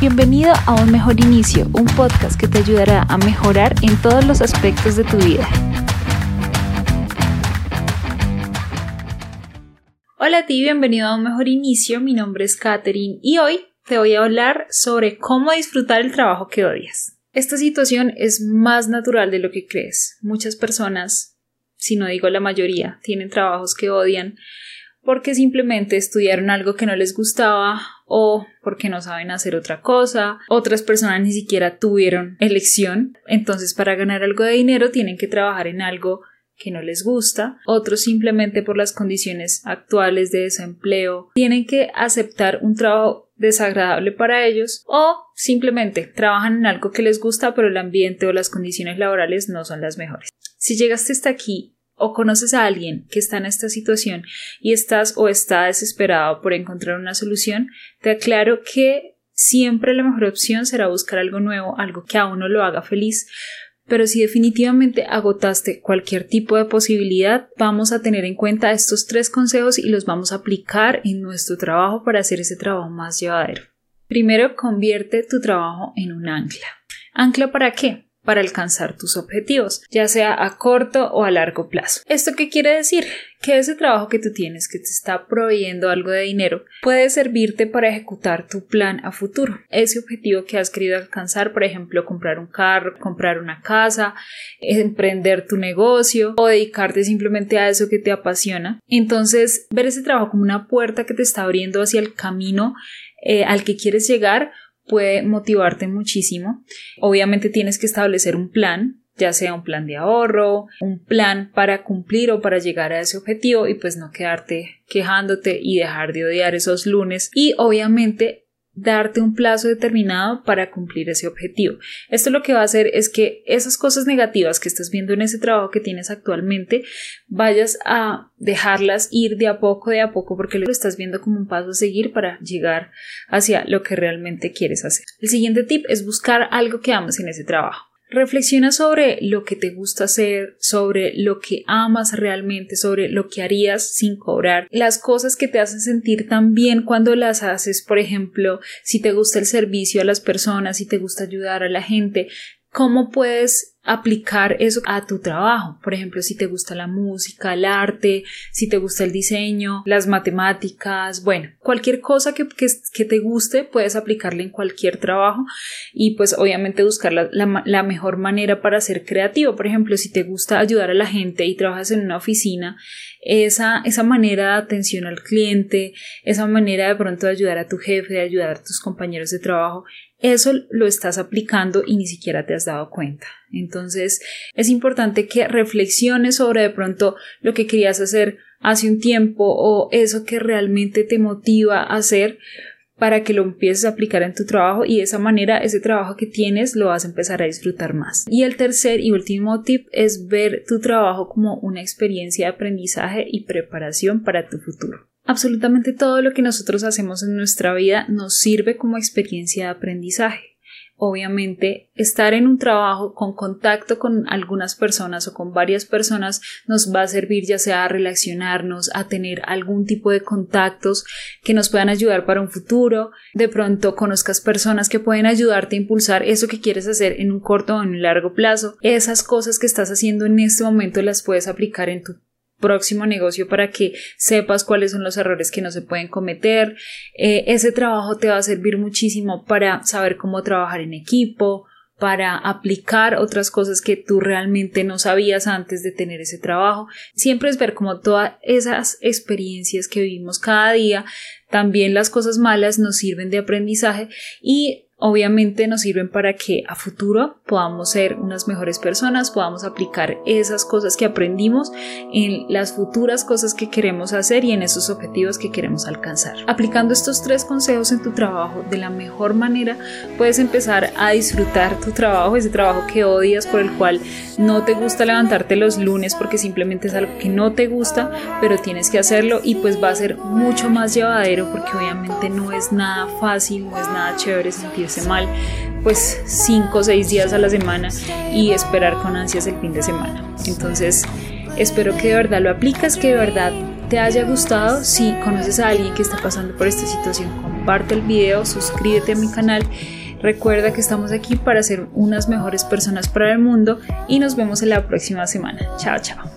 Bienvenido a Un Mejor Inicio, un podcast que te ayudará a mejorar en todos los aspectos de tu vida. Hola a ti, bienvenido a Un Mejor Inicio, mi nombre es Katherine y hoy te voy a hablar sobre cómo disfrutar el trabajo que odias. Esta situación es más natural de lo que crees. Muchas personas, si no digo la mayoría, tienen trabajos que odian porque simplemente estudiaron algo que no les gustaba o porque no saben hacer otra cosa. Otras personas ni siquiera tuvieron elección. Entonces para ganar algo de dinero tienen que trabajar en algo que no les gusta, otros simplemente por las condiciones actuales de desempleo tienen que aceptar un trabajo desagradable para ellos o simplemente trabajan en algo que les gusta pero el ambiente o las condiciones laborales no son las mejores. Si llegaste hasta aquí o conoces a alguien que está en esta situación y estás o está desesperado por encontrar una solución, te aclaro que siempre la mejor opción será buscar algo nuevo, algo que a uno lo haga feliz. Pero si definitivamente agotaste cualquier tipo de posibilidad, vamos a tener en cuenta estos tres consejos y los vamos a aplicar en nuestro trabajo para hacer ese trabajo más llevadero. Primero, convierte tu trabajo en un ancla. ¿Ancla para qué? Para alcanzar tus objetivos, ya sea a corto o a largo plazo. ¿Esto qué quiere decir? Que ese trabajo que tú tienes que te está proveyendo algo de dinero puede servirte para ejecutar tu plan a futuro. Ese objetivo que has querido alcanzar, por ejemplo, comprar un carro, comprar una casa, emprender tu negocio o dedicarte simplemente a eso que te apasiona. Entonces, ver ese trabajo como una puerta que te está abriendo hacia el camino eh, al que quieres llegar puede motivarte muchísimo. Obviamente tienes que establecer un plan, ya sea un plan de ahorro, un plan para cumplir o para llegar a ese objetivo y pues no quedarte quejándote y dejar de odiar esos lunes y obviamente darte un plazo determinado para cumplir ese objetivo. Esto lo que va a hacer es que esas cosas negativas que estás viendo en ese trabajo que tienes actualmente vayas a dejarlas ir de a poco, de a poco, porque lo estás viendo como un paso a seguir para llegar hacia lo que realmente quieres hacer. El siguiente tip es buscar algo que ames en ese trabajo. Reflexiona sobre lo que te gusta hacer, sobre lo que amas realmente, sobre lo que harías sin cobrar, las cosas que te hacen sentir tan bien cuando las haces, por ejemplo, si te gusta el servicio a las personas, si te gusta ayudar a la gente, cómo puedes aplicar eso a tu trabajo. Por ejemplo, si te gusta la música, el arte, si te gusta el diseño, las matemáticas, bueno, cualquier cosa que, que, te guste puedes aplicarla en cualquier trabajo y pues obviamente buscar la, la, mejor manera para ser creativo. Por ejemplo, si te gusta ayudar a la gente y trabajas en una oficina, esa, esa manera de atención al cliente, esa manera de pronto de ayudar a tu jefe, de ayudar a tus compañeros de trabajo, eso lo estás aplicando y ni siquiera te has dado cuenta. Entonces es importante que reflexiones sobre de pronto lo que querías hacer hace un tiempo o eso que realmente te motiva a hacer para que lo empieces a aplicar en tu trabajo y de esa manera ese trabajo que tienes lo vas a empezar a disfrutar más. Y el tercer y último tip es ver tu trabajo como una experiencia de aprendizaje y preparación para tu futuro. Absolutamente todo lo que nosotros hacemos en nuestra vida nos sirve como experiencia de aprendizaje. Obviamente, estar en un trabajo con contacto con algunas personas o con varias personas nos va a servir ya sea a relacionarnos, a tener algún tipo de contactos que nos puedan ayudar para un futuro. De pronto conozcas personas que pueden ayudarte a impulsar eso que quieres hacer en un corto o en un largo plazo. Esas cosas que estás haciendo en este momento las puedes aplicar en tu próximo negocio para que sepas cuáles son los errores que no se pueden cometer. Eh, ese trabajo te va a servir muchísimo para saber cómo trabajar en equipo, para aplicar otras cosas que tú realmente no sabías antes de tener ese trabajo. Siempre es ver cómo todas esas experiencias que vivimos cada día, también las cosas malas nos sirven de aprendizaje y obviamente nos sirven para que a futuro podamos ser unas mejores personas, podamos aplicar esas cosas que aprendimos en las futuras cosas que queremos hacer y en esos objetivos que queremos alcanzar. Aplicando estos tres consejos en tu trabajo de la mejor manera, puedes empezar a disfrutar tu trabajo, ese trabajo que odias, por el cual no te gusta levantarte los lunes porque simplemente es algo que no te gusta, pero tienes que hacerlo y pues va a ser mucho más llevadero porque obviamente no es nada fácil, no es nada chévere mal pues 5 o 6 días a la semana y esperar con ansias el fin de semana. Entonces, espero que de verdad lo aplicas, que de verdad te haya gustado. Si conoces a alguien que está pasando por esta situación comparte el video, suscríbete a mi canal. Recuerda que estamos aquí para ser unas mejores personas para el mundo y nos vemos en la próxima semana. Chao, chao.